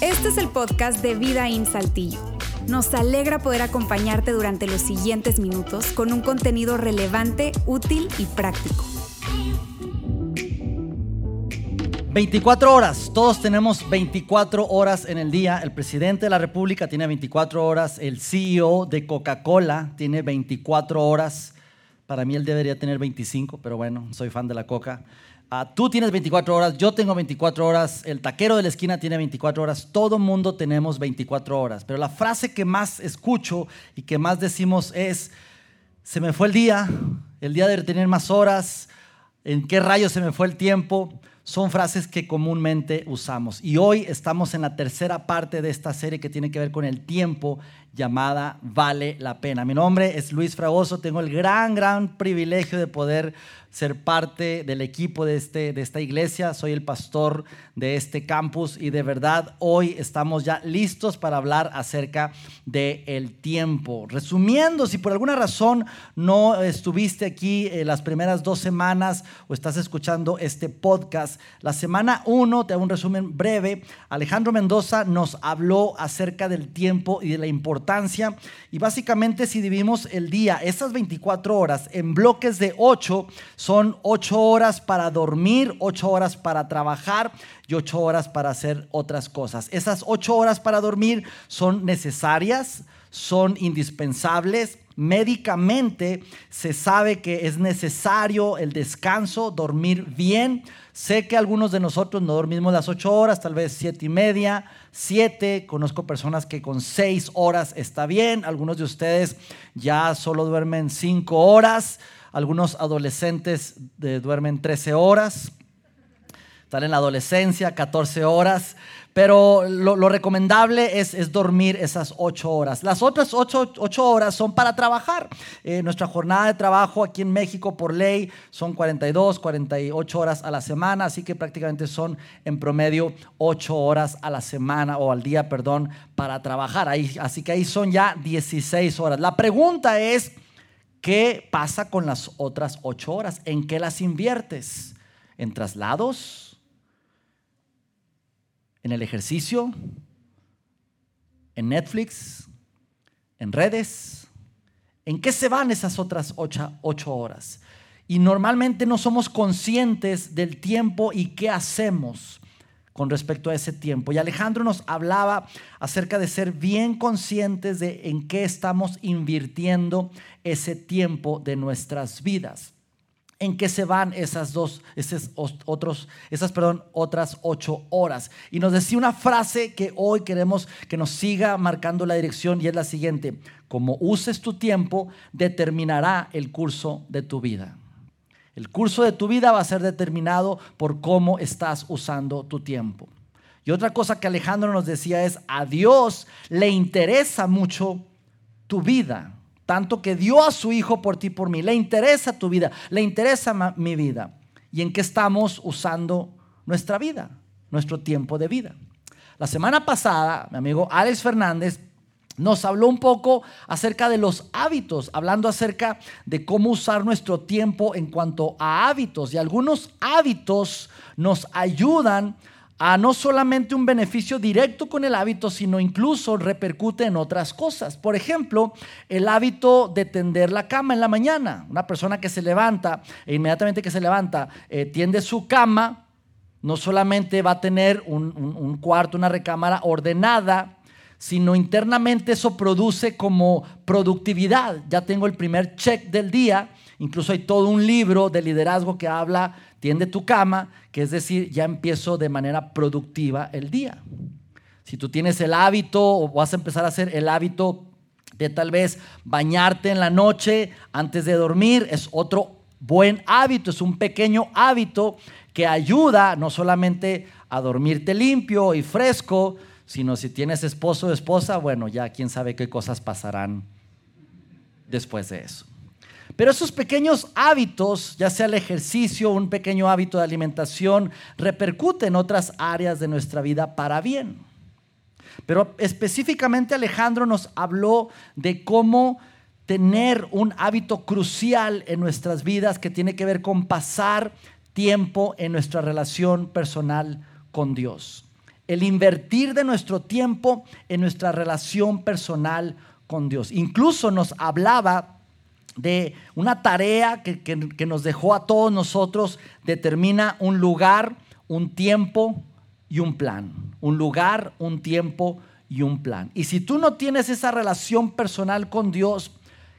Este es el podcast de Vida en Saltillo. Nos alegra poder acompañarte durante los siguientes minutos con un contenido relevante, útil y práctico. 24 horas, todos tenemos 24 horas en el día. El presidente de la República tiene 24 horas, el CEO de Coca-Cola tiene 24 horas. Para mí él debería tener 25, pero bueno, soy fan de la Coca. Ah, tú tienes 24 horas, yo tengo 24 horas, el taquero de la esquina tiene 24 horas, todo mundo tenemos 24 horas. Pero la frase que más escucho y que más decimos es, se me fue el día, el día de tener más horas, ¿en qué rayos se me fue el tiempo? son frases que comúnmente usamos. Y hoy estamos en la tercera parte de esta serie que tiene que ver con el tiempo llamada Vale la Pena. Mi nombre es Luis Fragoso, tengo el gran, gran privilegio de poder ser parte del equipo de, este, de esta iglesia. Soy el pastor de este campus y de verdad hoy estamos ya listos para hablar acerca del el tiempo. Resumiendo, si por alguna razón no estuviste aquí en las primeras dos semanas o estás escuchando este podcast, la semana uno, te hago un resumen breve, Alejandro Mendoza nos habló acerca del tiempo y de la importancia y básicamente si dividimos el día, esas 24 horas en bloques de 8, son ocho horas para dormir, ocho horas para trabajar y ocho horas para hacer otras cosas. Esas ocho horas para dormir son necesarias, son indispensables. Médicamente se sabe que es necesario el descanso, dormir bien. Sé que algunos de nosotros no dormimos las ocho horas, tal vez siete y media, siete. Conozco personas que con seis horas está bien. Algunos de ustedes ya solo duermen cinco horas. Algunos adolescentes duermen 13 horas, están en la adolescencia, 14 horas, pero lo, recomendable es, dormir esas 8 horas. Las otras 8, horas son para trabajar. Eh, nuestra jornada de trabajo aquí en México por ley son 42, 48 horas a la semana, así que prácticamente son en promedio 8 horas a la semana o al día, perdón, para trabajar. Ahí, así que ahí son ya 16 horas. La pregunta es... ¿Qué pasa con las otras ocho horas? ¿En qué las inviertes? ¿En traslados? ¿En el ejercicio? ¿En Netflix? ¿En redes? ¿En qué se van esas otras ocho, horas? Y normalmente no somos conscientes del tiempo y qué hacemos con respecto a ese tiempo. Y Alejandro nos hablaba acerca de ser bien conscientes de en qué estamos invirtiendo ese tiempo de nuestras vidas. En qué se van esas dos, esas, otros, esas perdón, otras ocho horas. Y nos decía una frase que hoy queremos que nos siga marcando la dirección y es la siguiente. Como uses tu tiempo, determinará el curso de tu vida. El curso de tu vida va a ser determinado por cómo estás usando tu tiempo. Y otra cosa que Alejandro nos decía es, a Dios le interesa mucho tu vida, tanto que dio a su Hijo por ti, por mí. Le interesa tu vida, le interesa mi vida. ¿Y en qué estamos usando nuestra vida, nuestro tiempo de vida? La semana pasada, mi amigo Alex Fernández nos habló un poco acerca de los hábitos, hablando acerca de cómo usar nuestro tiempo en cuanto a hábitos. Y algunos hábitos nos ayudan a no solamente un beneficio directo con el hábito, sino incluso repercute en otras cosas. Por ejemplo, el hábito de tender la cama en la mañana. Una persona que se levanta e inmediatamente que se levanta, eh, tiende su cama, no solamente va a tener un cuarto, una recámara ordenada, sino internamente eso produce como productividad. Ya tengo el primer check del día, incluso hay todo un libro de liderazgo que habla, tiende tu cama, que es decir, ya empiezo de manera productiva el día. Si tú tienes el hábito o vas a empezar a hacer el hábito de tal vez bañarte en la noche antes de dormir, es otro buen hábito, es un pequeño hábito que ayuda no solamente a dormirte limpio y fresco, sino si tienes esposo o esposa, bueno, ya quién sabe qué cosas pasarán después de eso. Pero esos pequeños hábitos, ya sea el ejercicio, un pequeño hábito de alimentación, repercuten en otras áreas de nuestra vida para bien. Pero específicamente Alejandro nos habló de cómo tener un hábito crucial en nuestras vidas que tiene que ver con pasar tiempo en nuestra relación personal con Dios. El invertir de nuestro tiempo en nuestra relación personal con Dios. Incluso nos hablaba de una tarea que, que nos dejó a todos nosotros, determina un lugar, un tiempo y un plan. Un lugar, un tiempo y un plan. Y si tú no tienes esa relación personal con Dios,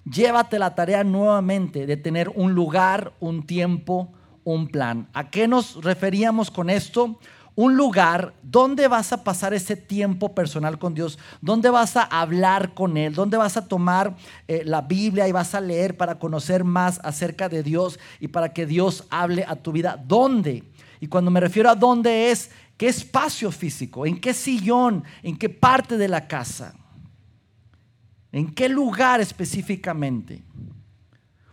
llévate la tarea nuevamente de tener un lugar, un tiempo, un plan. ¿A qué nos referíamos con esto? Un lugar donde vas a pasar ese tiempo personal con Dios, donde vas a hablar con Él, donde vas a tomar eh, la Biblia y vas a leer para conocer más acerca de Dios y para que Dios hable a tu vida. ¿Dónde? Y cuando me refiero a dónde es, ¿qué espacio físico? ¿En qué sillón? ¿En qué parte de la casa? ¿En qué lugar específicamente?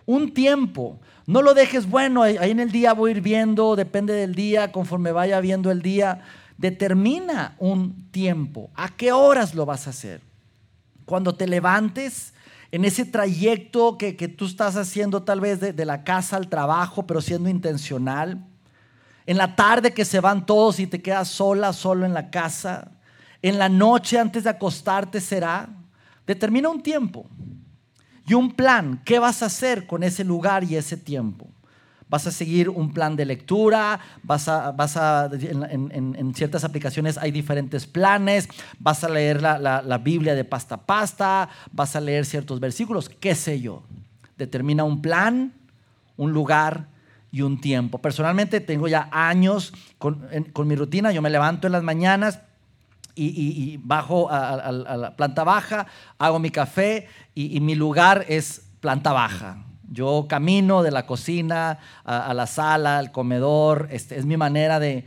Un tiempo. No lo dejes, bueno, ahí en el día voy a ir viendo, depende del día, conforme vaya viendo el día. Determina un tiempo. ¿A qué horas lo vas a hacer? Cuando te levantes, en ese trayecto que, tú estás haciendo tal vez de, de la casa al trabajo, pero siendo intencional. En la tarde que se van todos y te quedas sola, solo en la casa. En la noche antes de acostarte será. Determina un tiempo y un plan. ¿Qué vas a hacer con ese lugar y ese tiempo? ¿Vas a seguir un plan de lectura? ¿Vas a, vas a, en, ciertas aplicaciones hay diferentes planes. ¿Vas a leer la, Biblia de pasta a pasta? ¿Vas a leer ciertos versículos? ¿Qué sé yo? Determina un plan, un lugar y un tiempo. Personalmente tengo ya años con mi rutina. Yo me levanto en las mañanas y, bajo a, la planta baja, hago mi café y, mi lugar es planta baja. Yo camino de la cocina a, la sala, al comedor. Este, es mi manera de,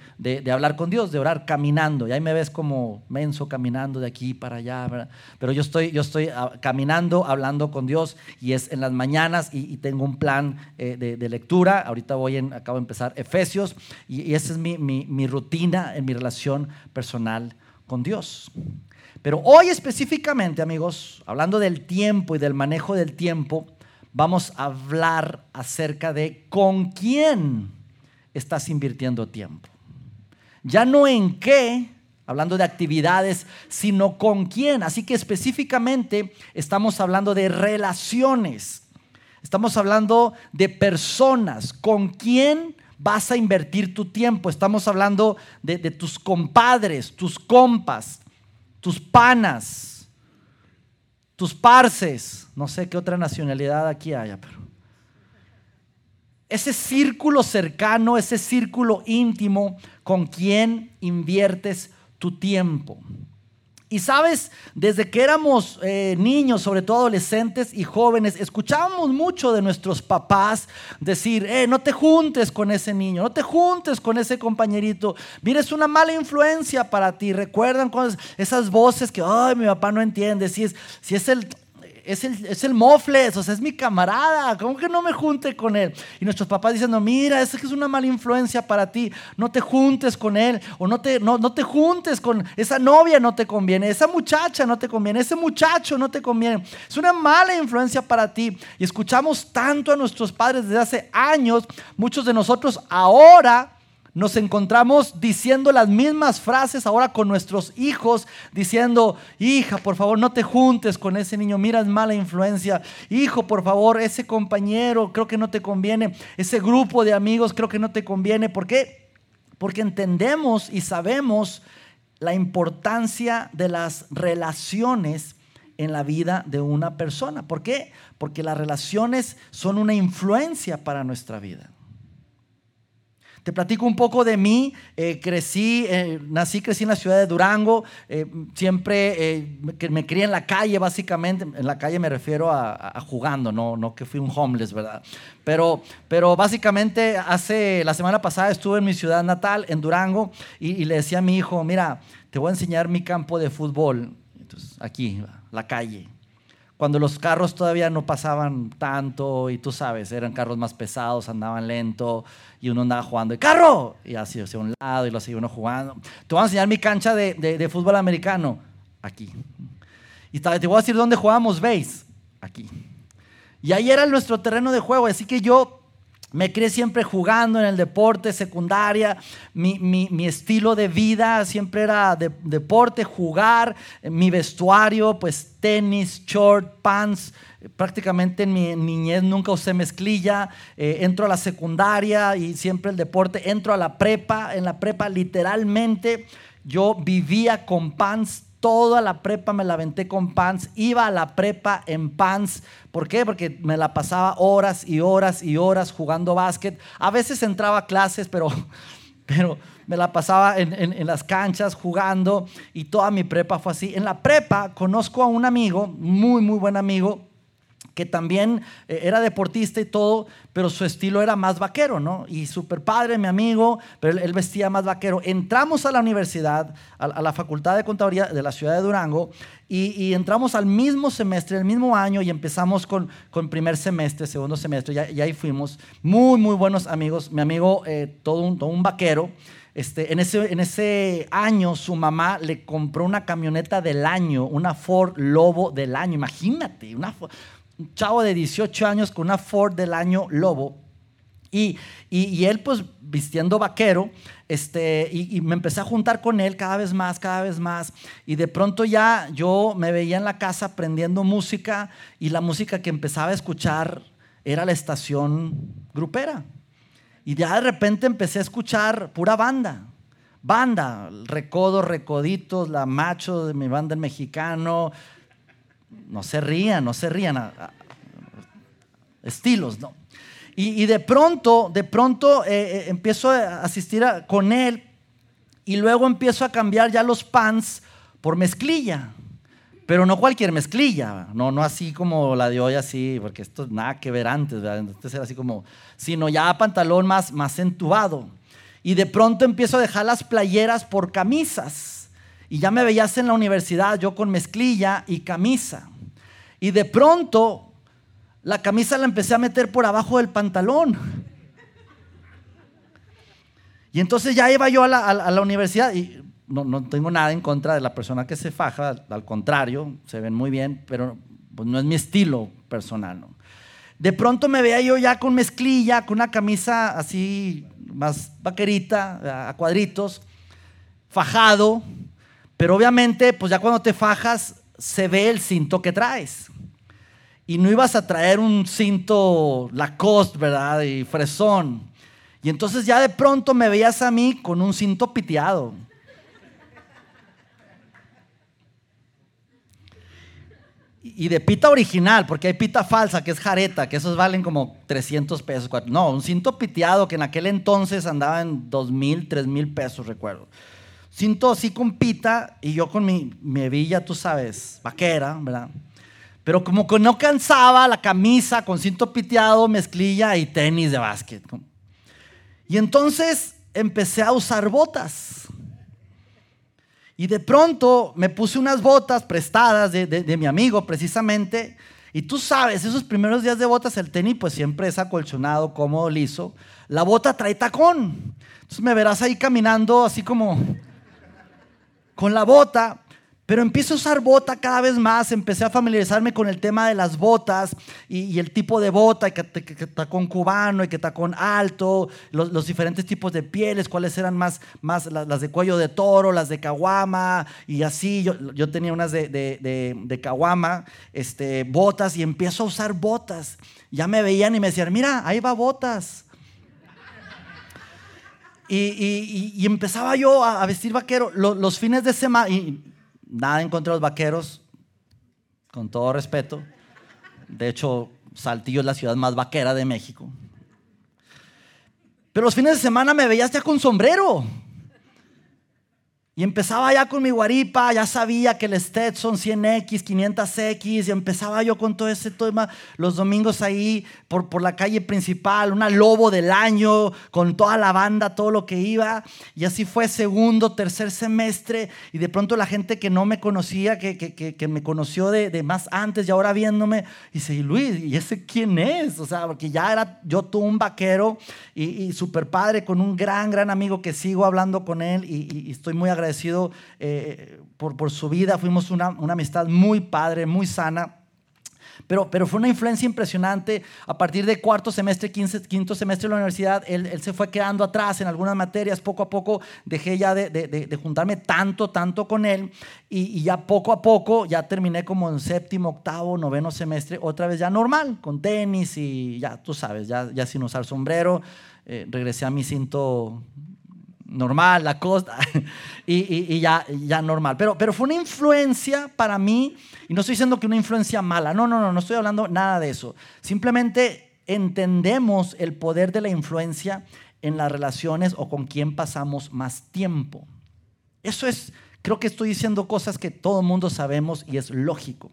hablar con Dios, de orar caminando. Y ahí me ves como menso caminando de aquí para allá. Pero yo estoy, yo estoy ah, caminando, hablando con Dios y es en las mañanas y, tengo un plan eh, de, lectura. Ahorita voy en, acabo de empezar Efesios y, esa es mi, mi rutina en mi relación personal con Dios. Pero hoy específicamente, amigos, hablando del tiempo y del manejo del tiempo, vamos a hablar acerca de con quién estás invirtiendo tiempo. Ya no en qué, hablando de actividades, sino con quién. Así que específicamente estamos hablando de relaciones. Estamos hablando de personas. ¿Con quién vas a invertir tu tiempo. Estamos hablando de, tus compadres, tus compas, tus panas, tus parces. No sé qué otra nacionalidad aquí haya, pero ese círculo cercano, ese círculo íntimo con quien inviertes tu tiempo. Y sabes, desde que éramos eh, niños, sobre todo adolescentes y jóvenes, escuchábamos mucho de nuestros papás decir, eh, no te juntes con ese niño, no te juntes con ese compañerito, mira, es una mala influencia para ti. ¿Recuerdan esas voces que, ay, mi papá no entiende, si es, si es el es el, es el mofles, o sea, es mi camarada, ¿cómo que no me junte con él? Y nuestros papás diciendo, mira, es que es una mala influencia para ti, no te juntes con él, o no te, no, no te juntes con esa novia, no te conviene, esa muchacha no te conviene, ese muchacho no te conviene, es una mala influencia para ti. Y escuchamos tanto a nuestros padres desde hace años, muchos de nosotros ahora nos encontramos diciendo las mismas frases ahora con nuestros hijos, diciendo, hija, por favor, no te juntes con ese niño, mira, es mala influencia. Hijo, por favor, ese compañero creo que no te conviene, ese grupo de amigos creo que no te conviene. ¿Por qué? Porque entendemos y sabemos la importancia de las relaciones en la vida de una persona. ¿Por qué? Porque las relaciones son una influencia para nuestra vida. Te platico un poco de mí. Eh, crecí, eh, nací, crecí en la ciudad de Durango. Eh, siempre me crié en la calle, básicamente. En la calle me refiero a, jugando, no, no que fui un homeless, ¿verdad? Pero, pero básicamente hace la semana pasada estuve en mi ciudad natal, en Durango, y, y le decía a mi hijo, mira, te voy a enseñar mi campo de fútbol. Entonces, aquí, la calle cuando los carros todavía no pasaban tanto y tú sabes, eran carros más pesados, andaban lento y uno andaba jugando carro y así hacia un lado y lo seguía uno jugando. Te voy a enseñar mi cancha de, de, fútbol americano aquí. Y te voy a decir dónde jugábamos base aquí. Y ahí era nuestro terreno de juego, así que yo Me crié siempre jugando en el deporte, secundaria. Mi, estilo de vida siempre era de, deporte, jugar. Mi vestuario, pues tenis, short, pants. Prácticamente en mi niñez nunca usé mezclilla. Eh, entro a la secundaria y siempre el deporte. Entro a la prepa. En la prepa literalmente yo vivía con pants Toda la prepa me la aventé con pants. Iba a la prepa en pants. ¿Por qué? Porque me la pasaba horas y horas y horas jugando básquet. A veces entraba a clases, pero, pero me la pasaba en, en, las canchas jugando y toda mi prepa fue así. En la prepa conozco a un amigo, muy, muy buen amigo, que también eh, era deportista y todo, pero su estilo era más vaquero, ¿no? Y súper padre, mi amigo, pero él, vestía más vaquero. Entramos a la universidad, a, la Facultad de Contaduría de la ciudad de Durango, y, entramos al mismo semestre, el mismo año, y empezamos con, con primer semestre, segundo semestre, y, ahí fuimos. Muy, muy buenos amigos. Mi amigo, eh, todo, un, todo un vaquero. Este, en, ese, en ese año su mamá le compró una camioneta del año, una Ford Lobo del año, imagínate, una Ford, un chavo de 18 años con una Ford del año Lobo. Y, y, él pues vistiendo vaquero, este, y, me empecé a juntar con él cada vez más, cada vez más. Y de pronto ya yo me veía en la casa aprendiendo música y la música que empezaba a escuchar era la estación grupera. Y ya de repente empecé a escuchar pura banda. Banda, Recodo, Recoditos, La Macho de mi banda el mexicano, no se rían, no se rían. estilos, ¿no? Y, de pronto, de pronto eh, eh, empiezo a asistir con él y luego empiezo a cambiar ya los pants por mezclilla. Pero no cualquier mezclilla, no, no así como la de hoy así, porque esto nada que ver antes, ¿verdad? Entonces era así como, sino ya pantalón más, más entubado. Y de pronto empiezo a dejar las playeras por camisas. Y ya me veías en la universidad yo con mezclilla y camisa. Y de pronto la camisa la empecé a meter por abajo del pantalón. Y entonces ya iba yo a la, universidad y no, tengo nada en contra de la persona que se faja, al contrario, se ven muy bien, pero pues, no es mi estilo personal. De pronto me veía yo ya con mezclilla, con una camisa así más vaquerita, a cuadritos, fajado, pero obviamente, pues ya cuando te fajas, se ve el cinto que traes. Y no ibas a traer un cinto Lacoste, ¿verdad? Y fresón. Y entonces ya de pronto me veías a mí con un cinto piteado. Y de pita original, porque hay pita falsa, que es jareta, que esos valen como 300 pesos. No, un cinto piteado que en aquel entonces andaba en 2 mil, 3 mil pesos, recuerdo cinto así con pita y yo con mi, mi hebilla, tú sabes, vaquera, ¿verdad? Pero como que no cansaba la camisa con cinto piteado, mezclilla y tenis de básquet. Y entonces empecé a usar botas. Y de pronto me puse unas botas prestadas de, de, mi amigo precisamente. Y tú sabes, esos primeros días de botas, el tenis pues siempre es acolchonado, cómodo, liso. La bota trae tacón. Entonces me verás ahí caminando así como con la bota, pero empiezo a usar bota cada vez más, empecé a familiarizarme con el tema de las botas y, el tipo de bota, que, está con cubano y que con alto, los, diferentes tipos de pieles, cuáles eran más, más las, de cuello de toro, las de caguama y así. Yo, yo tenía unas de, de, de, caguama, este, botas y empiezo a usar botas. Ya me veían y me decían, mira, ahí va botas. Y, empezaba yo a, vestir vaquero los, fines de semana. Y nada en contra los vaqueros, con todo respeto. De hecho, Saltillo es la ciudad más vaquera de México. Pero los fines de semana me veías ya con sombrero. Y empezaba ya con mi guaripa, ya sabía que el Stetson 100X, 500X, y empezaba yo con todo ese tema, los domingos ahí por, por la calle principal, una lobo del año, con toda la banda, todo lo que iba. Y así fue segundo, tercer semestre, y de pronto la gente que no me conocía, que, que, que, me conoció de, de, más antes y ahora viéndome, dice, Luis, ¿y ese quién es? O sea, porque ya era yo tú un vaquero y, y súper padre, con un gran, gran amigo que sigo hablando con él y, y estoy muy agradecido agradecido eh, por, por, su vida. Fuimos una, una amistad muy padre, muy sana. Pero, pero fue una influencia impresionante. A partir de cuarto semestre, quinto semestre de la universidad, él, se fue quedando atrás en algunas materias. Poco a poco dejé ya de, juntarme tanto, tanto con él. Y, ya poco a poco, ya terminé como en séptimo, octavo, noveno semestre, otra vez ya normal, con tenis y ya, tú sabes, ya, ya sin usar sombrero. Eh, regresé a mi cinto normal, la costa, y, ya, ya normal. Pero, pero fue una influencia para mí, y no estoy diciendo que una influencia mala, no, no, no, no estoy hablando nada de eso. Simplemente entendemos el poder de la influencia en las relaciones o con quien pasamos más tiempo. Eso es, creo que estoy diciendo cosas que todo el mundo sabemos y es lógico.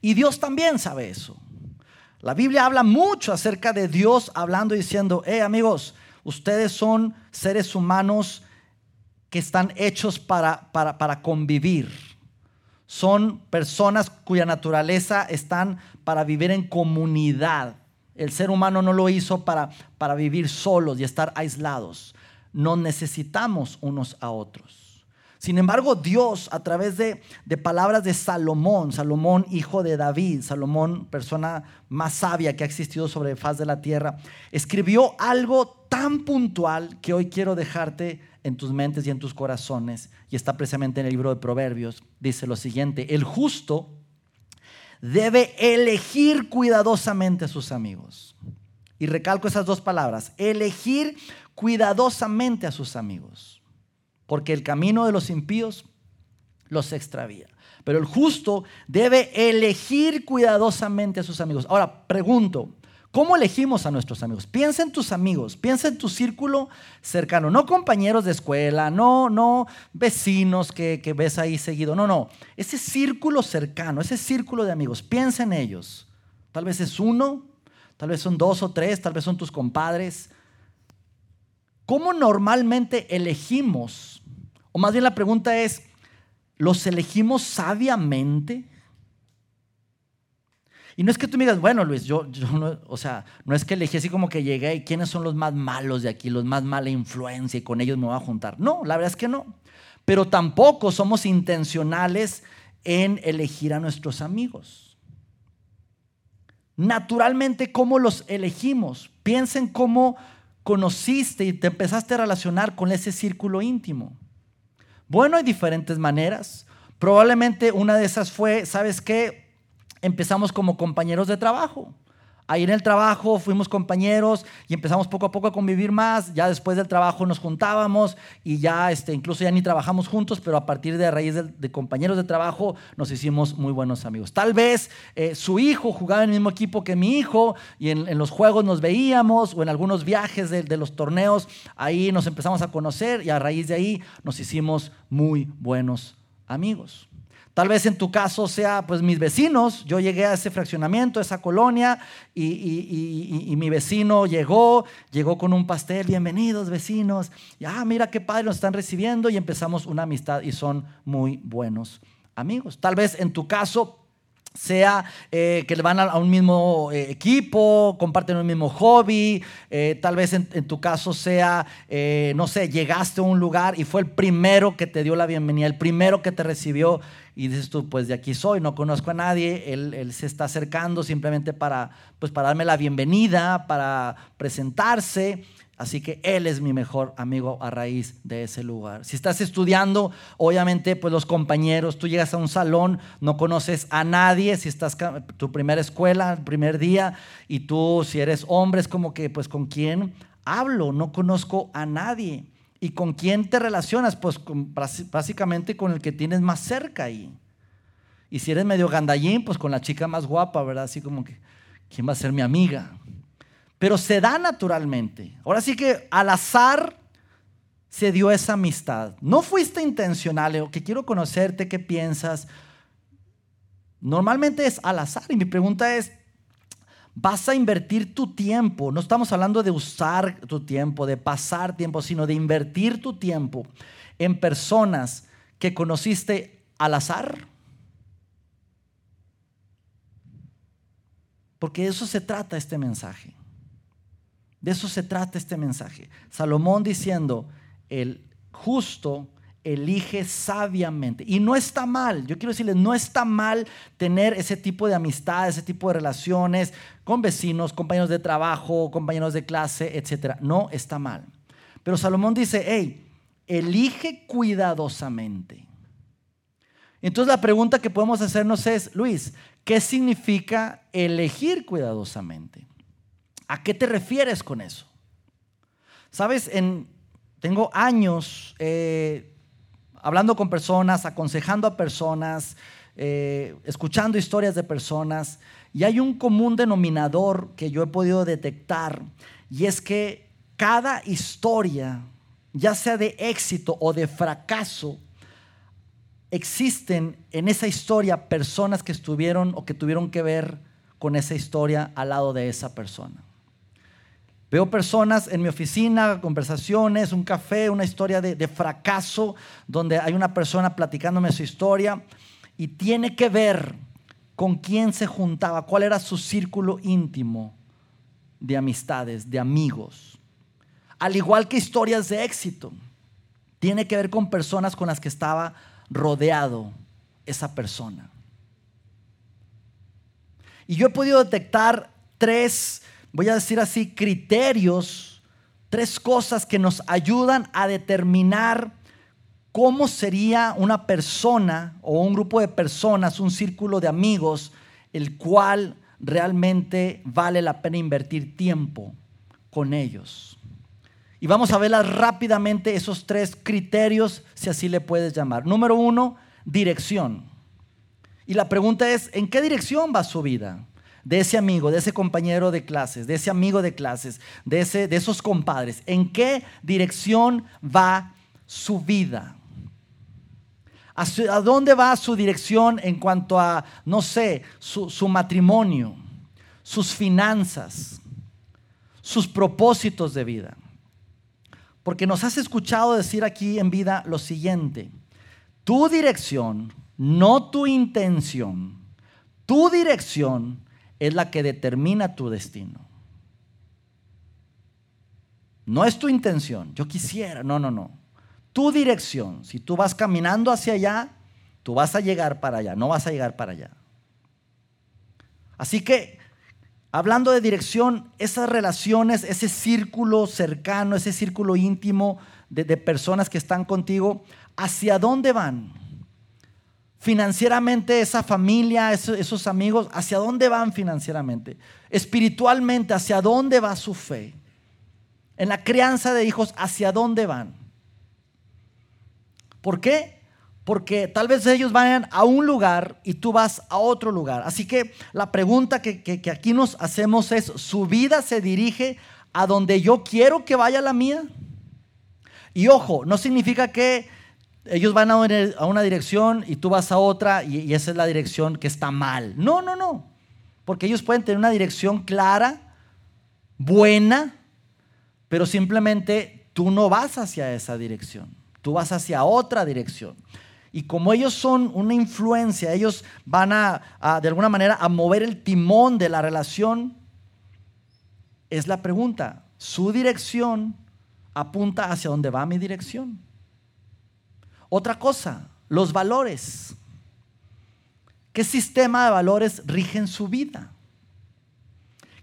Y Dios también sabe eso. La Biblia habla mucho acerca de Dios hablando y diciendo, hey amigos, Ustedes son seres humanos que están hechos para, para, convivir. Son personas cuya naturaleza están para vivir en comunidad. El ser humano no lo hizo para, para vivir solos y estar aislados. Nos necesitamos unos a otros. Sin embargo, Dios, a través de, palabras de Salomón, Salomón hijo de David, Salomón persona más sabia que ha existido sobre la faz de la tierra, escribió algo tan puntual que hoy quiero dejarte en tus mentes y en tus corazones, y está precisamente en el libro de Proverbios. Dice lo siguiente, el justo debe elegir cuidadosamente a sus amigos. Y recalco esas dos palabras, elegir cuidadosamente a sus amigos porque el camino de los impíos los extravía. Pero el justo debe elegir cuidadosamente a sus amigos. Ahora, pregunto, ¿cómo elegimos a nuestros amigos? Piensa en tus amigos, piensa en tu círculo cercano, no compañeros de escuela, no, no vecinos que, que ves ahí seguido, no, no, ese círculo cercano, ese círculo de amigos, piensa en ellos. Tal vez es uno, tal vez son dos o tres, tal vez son tus compadres, ¿Cómo normalmente elegimos? O más bien la pregunta es, ¿los elegimos sabiamente? Y no es que tú me digas, bueno, Luis, yo, no, o sea, no es que elegí así como que llegué y quiénes son los más malos de aquí, los más mala influencia y con ellos me voy a juntar. No, la verdad es que no. Pero tampoco somos intencionales en elegir a nuestros amigos. Naturalmente, ¿cómo los elegimos? Piensen cómo conociste y te empezaste a relacionar con ese círculo íntimo? Bueno, hay diferentes maneras. Probablemente una de esas fue, ¿sabes qué? Empezamos como compañeros de trabajo. Ahí en el trabajo fuimos compañeros y empezamos poco a poco a convivir más. Ya después del trabajo nos juntábamos y ya este, incluso ya ni trabajamos juntos, pero a partir de a raíz de, compañeros de trabajo nos hicimos muy buenos amigos. Tal vez eh, su hijo jugaba en el mismo equipo que mi hijo y en, los juegos nos veíamos o en algunos viajes de, de los torneos, ahí nos empezamos a conocer y a raíz de ahí nos hicimos muy buenos amigos. Tal vez en tu caso sea, pues mis vecinos. Yo llegué a ese fraccionamiento, a esa colonia, y, mi vecino llegó, llegó con un pastel, bienvenidos vecinos. Y, ah, mira qué padre nos están recibiendo y empezamos una amistad y son muy buenos amigos. Tal vez en tu caso sea eh, que van a, un mismo eh, equipo, comparten un mismo hobby, eh, tal vez en, tu caso sea, no sé, llegaste a un lugar y fue el primero que te dio la bienvenida, el primero que te recibió y dices tú, pues de aquí soy, no conozco a nadie, él, él se está acercando simplemente para, pues, para darme la bienvenida, para presentarse. Así que Él es mi mejor amigo a raíz de ese lugar. Si estás estudiando, obviamente, pues los compañeros, tú llegas a un salón, no conoces a nadie, si estás tu primera escuela, el primer día, y tú, si eres hombre, es como que, pues, ¿con quién hablo? No conozco a nadie. ¿Y con quién te relacionas? Pues básicamente con el que tienes más cerca ahí. Y si eres medio gandallín, pues con la chica más guapa, ¿verdad? Así como que, ¿quién va a ser mi amiga? pero se da naturalmente. Ahora sí que al azar se dio esa amistad. No fuiste intencional, que quiero conocerte, qué piensas. Normalmente es al azar y mi pregunta es, vas a invertir tu tiempo, no estamos hablando de usar tu tiempo, de pasar tiempo, sino de invertir tu tiempo en personas que conociste al azar. Porque de eso se trata este mensaje. De eso se trata este mensaje. Salomón diciendo, el justo elige sabiamente. Y no está mal, yo quiero decirles, no está mal tener ese tipo de amistad, ese tipo de relaciones con vecinos, compañeros de trabajo, compañeros de clase, etc. No está mal. Pero Salomón dice, hey, elige cuidadosamente. Entonces la pregunta que podemos hacernos es, Luis, ¿qué significa elegir cuidadosamente? ¿A qué te refieres con eso? Sabes, en, tengo años eh, hablando con personas, aconsejando a personas, eh, escuchando historias de personas, y hay un común denominador que yo he podido detectar, y es que cada historia, ya sea de éxito o de fracaso, existen en esa historia personas que estuvieron o que tuvieron que ver con esa historia al lado de esa persona. Veo personas en mi oficina, conversaciones, un café, una historia de, fracaso, donde hay una persona platicándome su historia y tiene que ver con quién se juntaba, cuál era su círculo íntimo de amistades, de amigos. Al igual que historias de éxito, tiene que ver con personas con las que estaba rodeado esa persona. Y yo he podido detectar tres voy a decir así, criterios, tres cosas que nos ayudan a determinar cómo sería una persona o un grupo de personas, un círculo de amigos, el cual realmente vale la pena invertir tiempo con ellos. Y vamos a ver rápidamente esos tres criterios, si así le puedes llamar. Número uno, dirección. Y la pregunta es, ¿en qué dirección va su vida? De ese amigo, de ese compañero de clases, de ese amigo de clases, de, ese, de esos compadres? ¿En qué dirección va su vida? ¿A, dónde va su dirección en cuanto a, no sé, su, su matrimonio, sus finanzas, sus propósitos de vida? Porque nos has escuchado decir aquí en vida lo siguiente, tu dirección, no tu intención, tu dirección es la que determina tu destino. No es tu intención, yo quisiera, no, no, no. Tu dirección, si tú vas caminando hacia allá, tú vas a llegar para allá, no vas a llegar para allá. Así que, hablando de dirección, esas relaciones, ese círculo cercano, ese círculo íntimo de, personas que están contigo, ¿hacia dónde van? Financieramente esa familia, esos, amigos, hacia dónde van financieramente, espiritualmente, hacia dónde va su fe, en la crianza de hijos, hacia dónde van. ¿Por qué? Porque tal vez ellos vayan a un lugar y tú vas a otro lugar. Así que la pregunta que, que aquí nos hacemos es, ¿su vida se dirige a donde yo quiero que vaya la mía? Y ojo, no significa que ellos van a una, dirección y tú vas a otra y, esa es la dirección que está mal. No, no, no. Porque ellos pueden tener una dirección clara, buena, pero simplemente tú no vas hacia esa dirección. Tú vas hacia otra dirección. Y como ellos son una influencia, ellos van a, de alguna manera, a mover el timón de la relación, es la pregunta. ¿Su dirección apunta hacia dónde va mi dirección? Otra cosa, los valores. ¿Qué sistema de valores rigen su vida?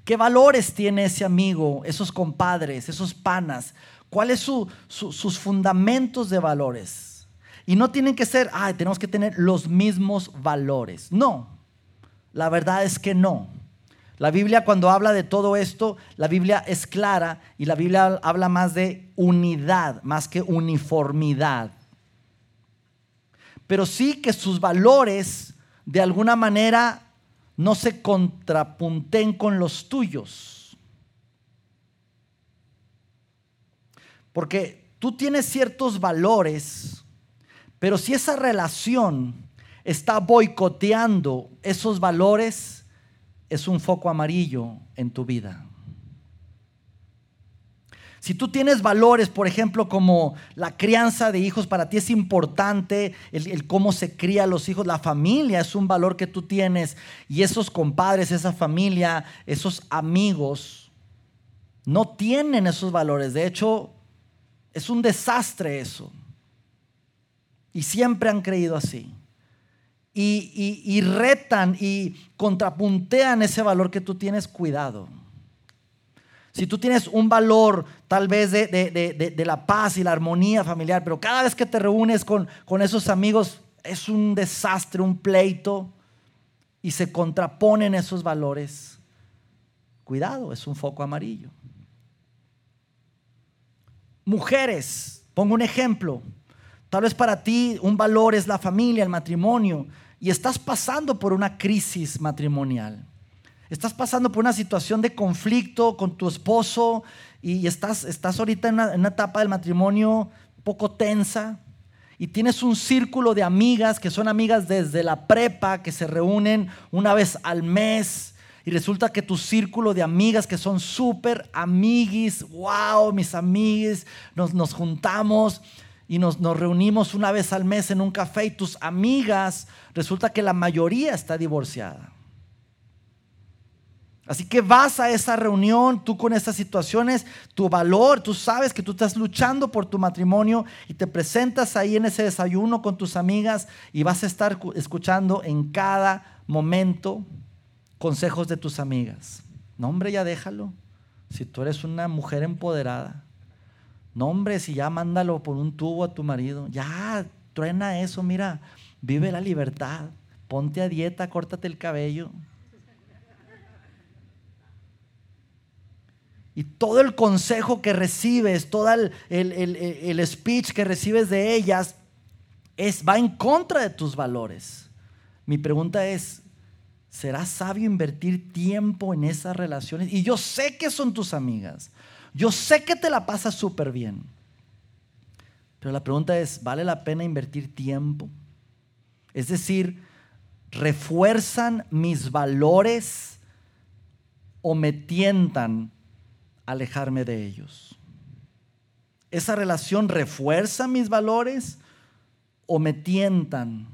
¿Qué valores tiene ese amigo, esos compadres, esos panas? ¿Cuáles son sus fundamentos de valores? Y no tienen que ser, ay, tenemos que tener los mismos valores. No, la verdad es que no. La Biblia cuando habla de todo esto, la Biblia es clara y la Biblia habla más de unidad, más que uniformidad pero sí que sus valores de alguna manera no se contrapunten con los tuyos. Porque tú tienes ciertos valores, pero si esa relación está boicoteando esos valores, es un foco amarillo en tu vida. Si tú tienes valores, por ejemplo, como la crianza de hijos, para ti es importante el, cómo se cría a los hijos, la familia es un valor que tú tienes y esos compadres, esa familia, esos amigos, no tienen esos valores. De hecho, es un desastre eso. Y siempre han creído así. Y, retan y contrapuntean ese valor que tú tienes, cuidado. Si tú tienes un valor tal vez de, la paz y la armonía familiar, pero cada vez que te reúnes con, con esos amigos es un desastre, un pleito, y se contraponen esos valores, cuidado, es un foco amarillo. Mujeres, pongo un ejemplo. Tal vez para ti un valor es la familia, el matrimonio, y estás pasando por una crisis matrimonial. Estás pasando por una situación de conflicto con tu esposo y estás, estás ahorita en una, etapa del matrimonio poco tensa y tienes un círculo de amigas que son amigas desde la prepa, que se reúnen una vez al mes y resulta que tu círculo de amigas que son súper amiguis, wow, mis amiguis, nos, nos juntamos y nos, nos, reunimos una vez al mes en un café y tus amigas, resulta que la mayoría está divorciada. Así que vas a esa reunión, tú con estas situaciones, tu valor, tú sabes que tú estás luchando por tu matrimonio y te presentas ahí en ese desayuno con tus amigas y vas a estar escuchando en cada momento consejos de tus amigas. No, hombre, ya déjalo. Si tú eres una mujer empoderada. No, hombre, si ya mándalo por un tubo a tu marido. Ya, truena eso, mira. Vive la libertad. Ponte a dieta, córtate el cabello. Y todo el consejo que recibes, todo el, speech que recibes de ellas, es, va en contra de tus valores. Mi pregunta es, ¿Será sabio invertir tiempo en esas relaciones? Y yo sé que son tus amigas. Yo sé que te la pasas súper bien. Pero la pregunta es, ¿vale la pena invertir tiempo? Es decir, ¿refuerzan mis valores o me tientan alejarme de ellos? ¿Esa relación refuerza mis valores o me tientan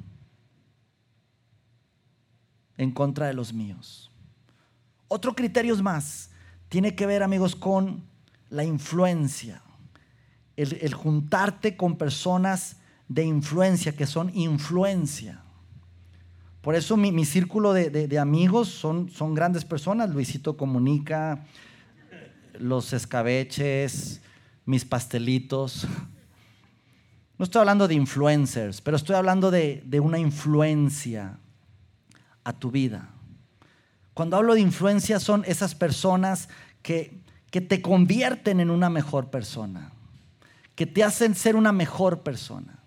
en contra de los míos. Otro criterio más tiene que ver, amigos, con la influencia. El, juntarte con personas de influencia, que son influencia. Por eso mi, círculo de, amigos son, son, grandes personas. Luisito Comunica, los escabeches, mis pastelitos. No estoy hablando de influencers, pero estoy hablando de, de una influencia a tu vida. Cuando hablo de influencia son esas personas que, que te convierten en una mejor persona, que te hacen ser una mejor persona.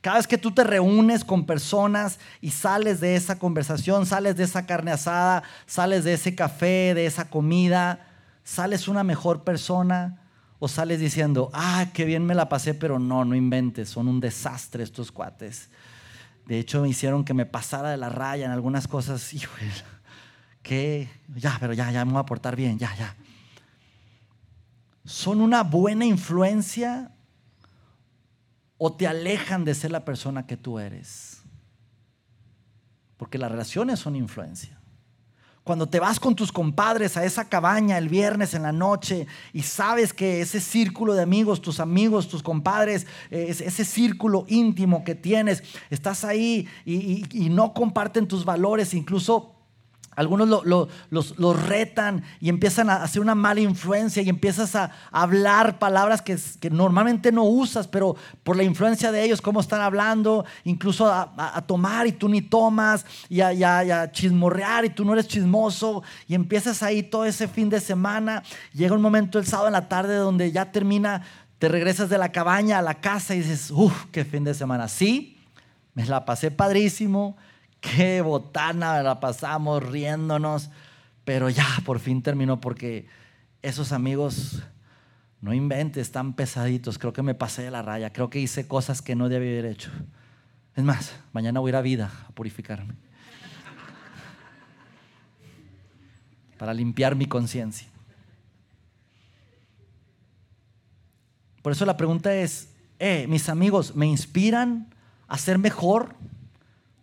Cada vez que tú te reúnes con personas y sales de esa conversación, sales de esa carne asada, sales de ese café, de esa comida, sales una mejor persona o sales diciendo, ah, qué bien me la pasé, pero no, no inventes, son un desastre estos cuates. De hecho, me hicieron que me pasara de la raya en algunas cosas. Hijo, que ya, pero ya, ya me voy a portar bien, ya, ya. ¿Son una buena influencia o te alejan de ser la persona que tú eres? Porque las relaciones son influencia. Cuando te vas con tus compadres a esa cabaña el viernes en la noche y sabes que ese círculo de amigos, tus amigos, tus compadres, ese círculo íntimo que tienes, estás ahí y, no comparten tus valores, incluso algunos los, retan y empiezan a hacer una mala influencia y empiezas a hablar palabras que, normalmente no usas, pero por la influencia de ellos, cómo están hablando, incluso a, tomar y tú ni tomas, y a, chismorrear y tú no eres chismoso, y empiezas ahí todo ese fin de semana. Llega un momento el sábado en la tarde donde ya termina, te regresas de la cabaña a la casa y dices, uff, qué fin de semana. Sí, me la pasé padrísimo qué botana la pasamos riéndonos, pero ya por fin terminó porque esos amigos, no inventes, están pesaditos, creo que me pasé de la raya, creo que hice cosas que no debía haber hecho. Es más, mañana voy a ir a vida a purificarme. Para limpiar mi conciencia. Por eso la pregunta es, eh, mis amigos, ¿me inspiran a ser mejor?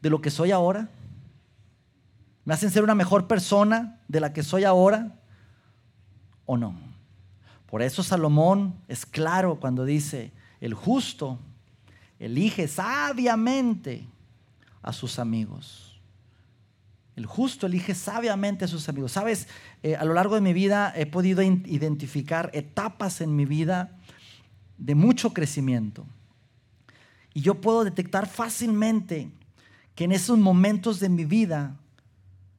De lo que soy ahora? ¿Me hacen ser una mejor persona de la que soy ahora o no? Por eso Salomón es claro cuando dice, el justo elige sabiamente a sus amigos. El justo elige sabiamente a sus amigos. Sabes, eh, a lo largo de mi vida he podido identificar etapas en mi vida de mucho crecimiento. Y yo puedo detectar fácilmente que en esos momentos de mi vida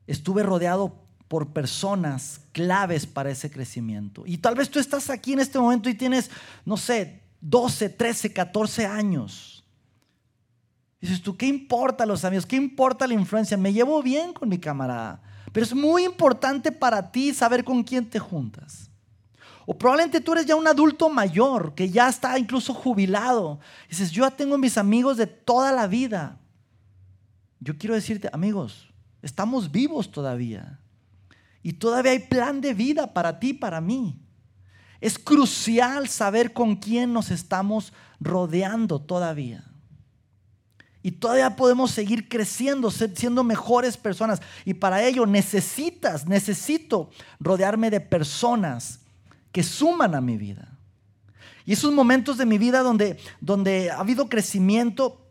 estuve rodeado por personas claves para ese crecimiento. Y tal vez tú estás aquí en este momento y tienes, no sé, 12, 13, 14 años. Dices tú, ¿qué importa los amigos? ¿Qué importa la influencia? Me llevo bien con mi camarada. Pero es muy importante para ti saber con quién te juntas. O probablemente tú eres ya un adulto mayor que ya está incluso jubilado. Dices, yo tengo mis amigos de toda la vida. Yo quiero decirte, amigos, estamos vivos todavía. Y todavía hay plan de vida para ti, para mí. Es crucial saber con quién nos estamos rodeando todavía. Y todavía podemos seguir creciendo, siendo mejores personas. Y para ello necesitas, necesito rodearme de personas que suman a mi vida. Y esos momentos de mi vida donde, donde ha habido crecimiento,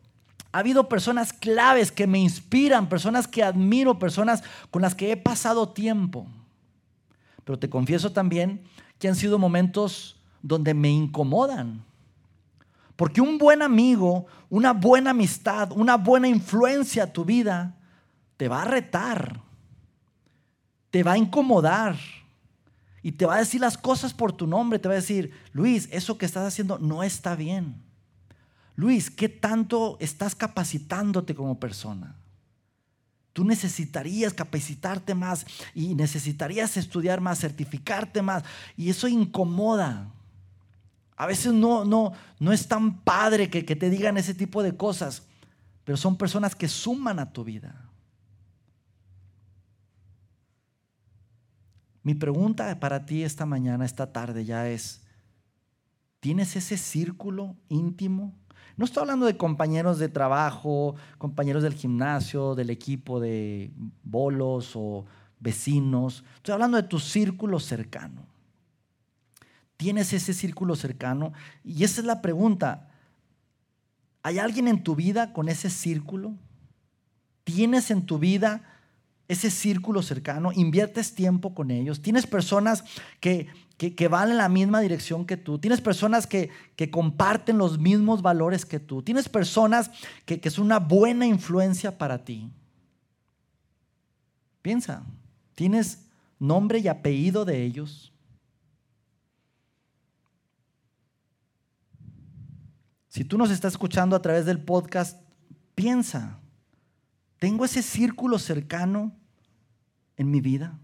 ha habido personas claves que me inspiran, personas que admiro, personas con las que he pasado tiempo. Pero te confieso también que han sido momentos donde me incomodan. Porque un buen amigo, una buena amistad, una buena influencia a tu vida, te va a retar, te va a incomodar y te va a decir las cosas por tu nombre, te va a decir, Luis, eso que estás haciendo no está bien. Luis, ¿qué tanto estás capacitándote como persona? Tú necesitarías capacitarte más y necesitarías estudiar más, certificarte más. Y eso incomoda. A veces no, no, no es tan padre que, que te digan ese tipo de cosas, pero son personas que suman a tu vida. Mi pregunta para ti esta mañana, esta tarde ya es, ¿tienes ese círculo íntimo no estoy hablando de compañeros de trabajo, compañeros del gimnasio, del equipo de bolos o vecinos. Estoy hablando de tu círculo cercano. ¿Tienes ese círculo cercano? Y esa es la pregunta. ¿Hay alguien en tu vida con ese círculo? ¿Tienes en tu vida ese círculo cercano? ¿Inviertes tiempo con ellos? ¿Tienes personas que, que, van en la misma dirección que tú. Tienes personas que, comparten los mismos valores que tú. Tienes personas que, que son una buena influencia para ti. Piensa, ¿tienes nombre y apellido de ellos? Si tú nos estás escuchando a través del podcast, piensa, ¿tengo ese círculo cercano en mi vida?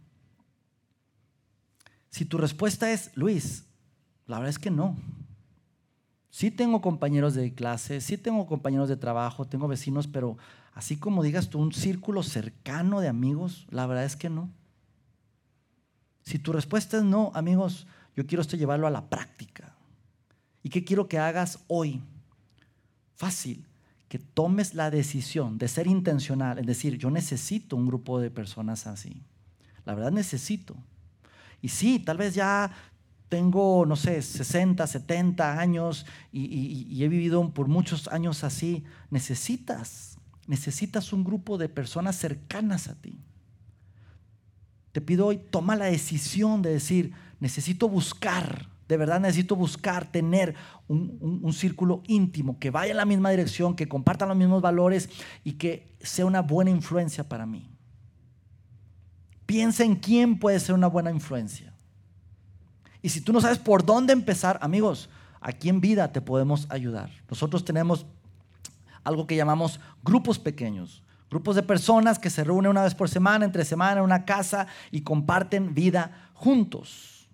Si tu respuesta es, Luis, la verdad es que no. Sí tengo compañeros de clase, sí tengo compañeros de trabajo, tengo vecinos, pero así como digas tú, un círculo cercano de amigos, la verdad es que no. Si tu respuesta es no, amigos, yo quiero esto llevarlo a la práctica. ¿Y qué quiero que hagas hoy? Fácil, que tomes la decisión de ser intencional, es decir, yo necesito un grupo de personas así. La verdad necesito. Y sí, tal vez ya tengo, no sé, 60, 70 años y, he vivido por muchos años así. Necesitas, necesitas un grupo de personas cercanas a ti. Te pido hoy, toma la decisión de decir, necesito buscar, de verdad necesito buscar, tener un, un, círculo íntimo que vaya en la misma dirección, que comparta los mismos valores y que sea una buena influencia para mí. Piensa en quién puede ser una buena influencia. Y si tú no sabes por dónde empezar, amigos, aquí en vida te podemos ayudar. Nosotros tenemos algo que llamamos grupos pequeños. Grupos de personas que se reúnen una vez por semana, entre semana, en una casa y comparten vida juntos.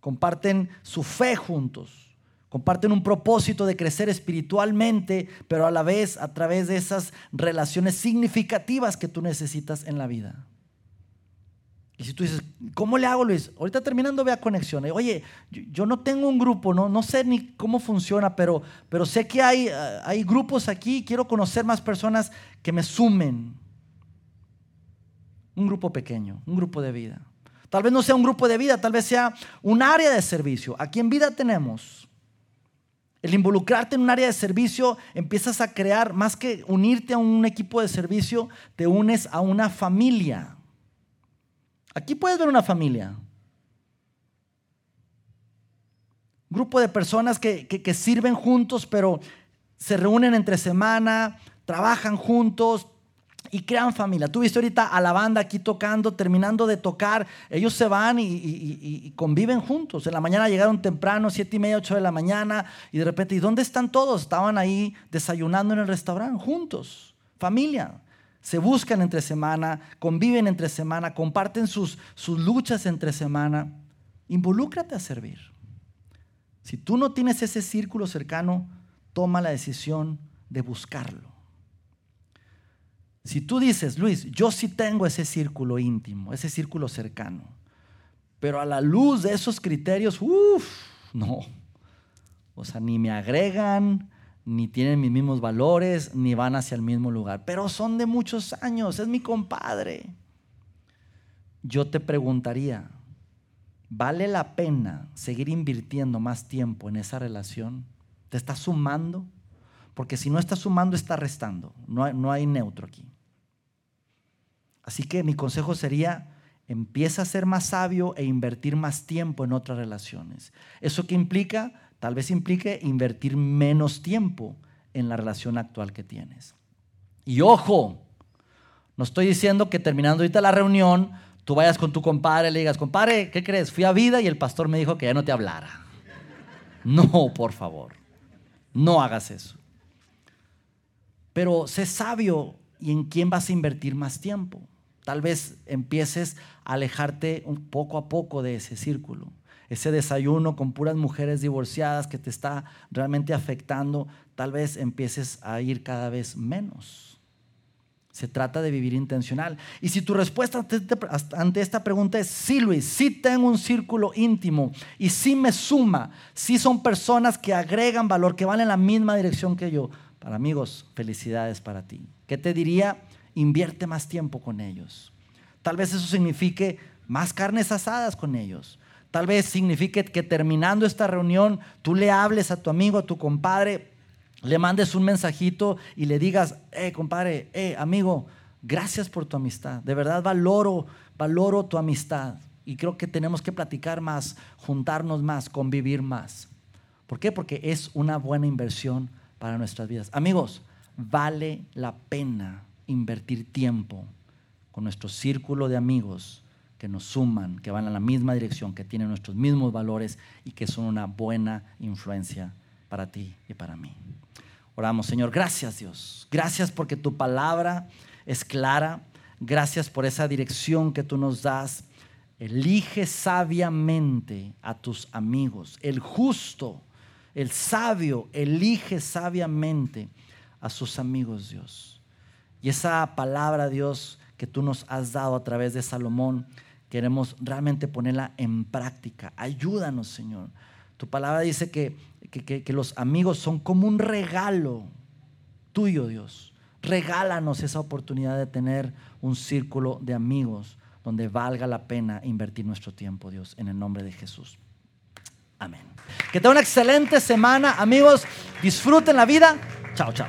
Comparten su fe juntos. Comparten un propósito de crecer espiritualmente, pero a la vez a través de esas relaciones significativas que tú necesitas en la vida. Y si tú dices, ¿cómo le hago, Luis? Ahorita terminando, vea conexión. Oye, yo, no tengo un grupo, no, no sé ni cómo funciona, pero, pero sé que hay, eh, hay grupos aquí, quiero conocer más personas que me sumen. Un grupo pequeño, un grupo de vida. Tal vez no sea un grupo de vida, tal vez sea un área de servicio. Aquí en vida tenemos El involucrarte en un área de servicio, empiezas a crear, más que unirte a un equipo de servicio, te unes a una familia. Aquí puedes ver una familia. grupo de personas que, que, sirven juntos, pero se reúnen entre semana, trabajan juntos, y crean familia. Tú viste ahorita a la banda aquí tocando, terminando de tocar, ellos se van y, conviven juntos. En la mañana llegaron temprano, siete y media, ocho de la mañana, y de repente, ¿y dónde están todos? Estaban ahí desayunando en el restaurante, juntos, familia. Se buscan entre semana, conviven entre semana, comparten sus, sus luchas entre semana. Involúcrate a servir. Si tú no tienes ese círculo cercano, toma la decisión de buscarlo. Si tú dices, Luis, yo sí tengo ese círculo íntimo, ese círculo cercano, pero a la luz de esos criterios, uff, no. O sea, ni me agregan, ni tienen mis mismos valores, ni van hacia el mismo lugar. Pero son de muchos años, es mi compadre. Yo te preguntaría, ¿vale la pena seguir invirtiendo más tiempo en esa relación? ¿Te está sumando? Porque si no está sumando, está restando. No hay, no hay neutro aquí. Así que mi consejo sería, empieza a ser más sabio e invertir más tiempo en otras relaciones. ¿Eso qué implica? Tal vez implique invertir menos tiempo en la relación actual que tienes. Y ojo, no estoy diciendo que terminando ahorita la reunión, tú vayas con tu compadre y le digas, compadre, ¿qué crees? Fui a vida y el pastor me dijo que ya no te hablara. No, por favor, no hagas eso. Pero sé sabio y en quién vas a invertir más tiempo. Tal vez empieces a alejarte un poco a poco de ese círculo. Ese desayuno con puras mujeres divorciadas que te está realmente afectando, tal vez empieces a ir cada vez menos. Se trata de vivir intencional. Y si tu respuesta ante esta pregunta es sí, Luis, sí tengo un círculo íntimo y sí me suma, sí son personas que agregan valor, que van en la misma dirección que yo. Para amigos, felicidades para ti. ¿Qué te diría? invierte más tiempo con ellos. Tal vez eso signifique más carnes asadas con ellos. Tal vez signifique que terminando esta reunión tú le hables a tu amigo, a tu compadre, le mandes un mensajito y le digas, eh, compadre, eh, amigo, gracias por tu amistad. De verdad valoro, valoro tu amistad. Y creo que tenemos que platicar más, juntarnos más, convivir más. ¿Por qué? Porque es una buena inversión para nuestras vidas. Amigos, vale la pena invertir tiempo con nuestro círculo de amigos que nos suman, que van en la misma dirección, que tienen nuestros mismos valores y que son una buena influencia para ti y para mí. Oramos, Señor, gracias Dios. Gracias porque tu palabra es clara. Gracias por esa dirección que tú nos das. Elige sabiamente a tus amigos. El justo, el sabio, elige sabiamente a sus amigos, Dios. Y esa palabra, Dios, que tú nos has dado a través de Salomón, queremos realmente ponerla en práctica. Ayúdanos, Señor. Tu palabra dice que, que, los amigos son como un regalo tuyo, Dios. Regálanos esa oportunidad de tener un círculo de amigos donde valga la pena invertir nuestro tiempo, Dios, en el nombre de Jesús. Amén. Que tengan una excelente semana, amigos. Disfruten la vida. Chao, chao.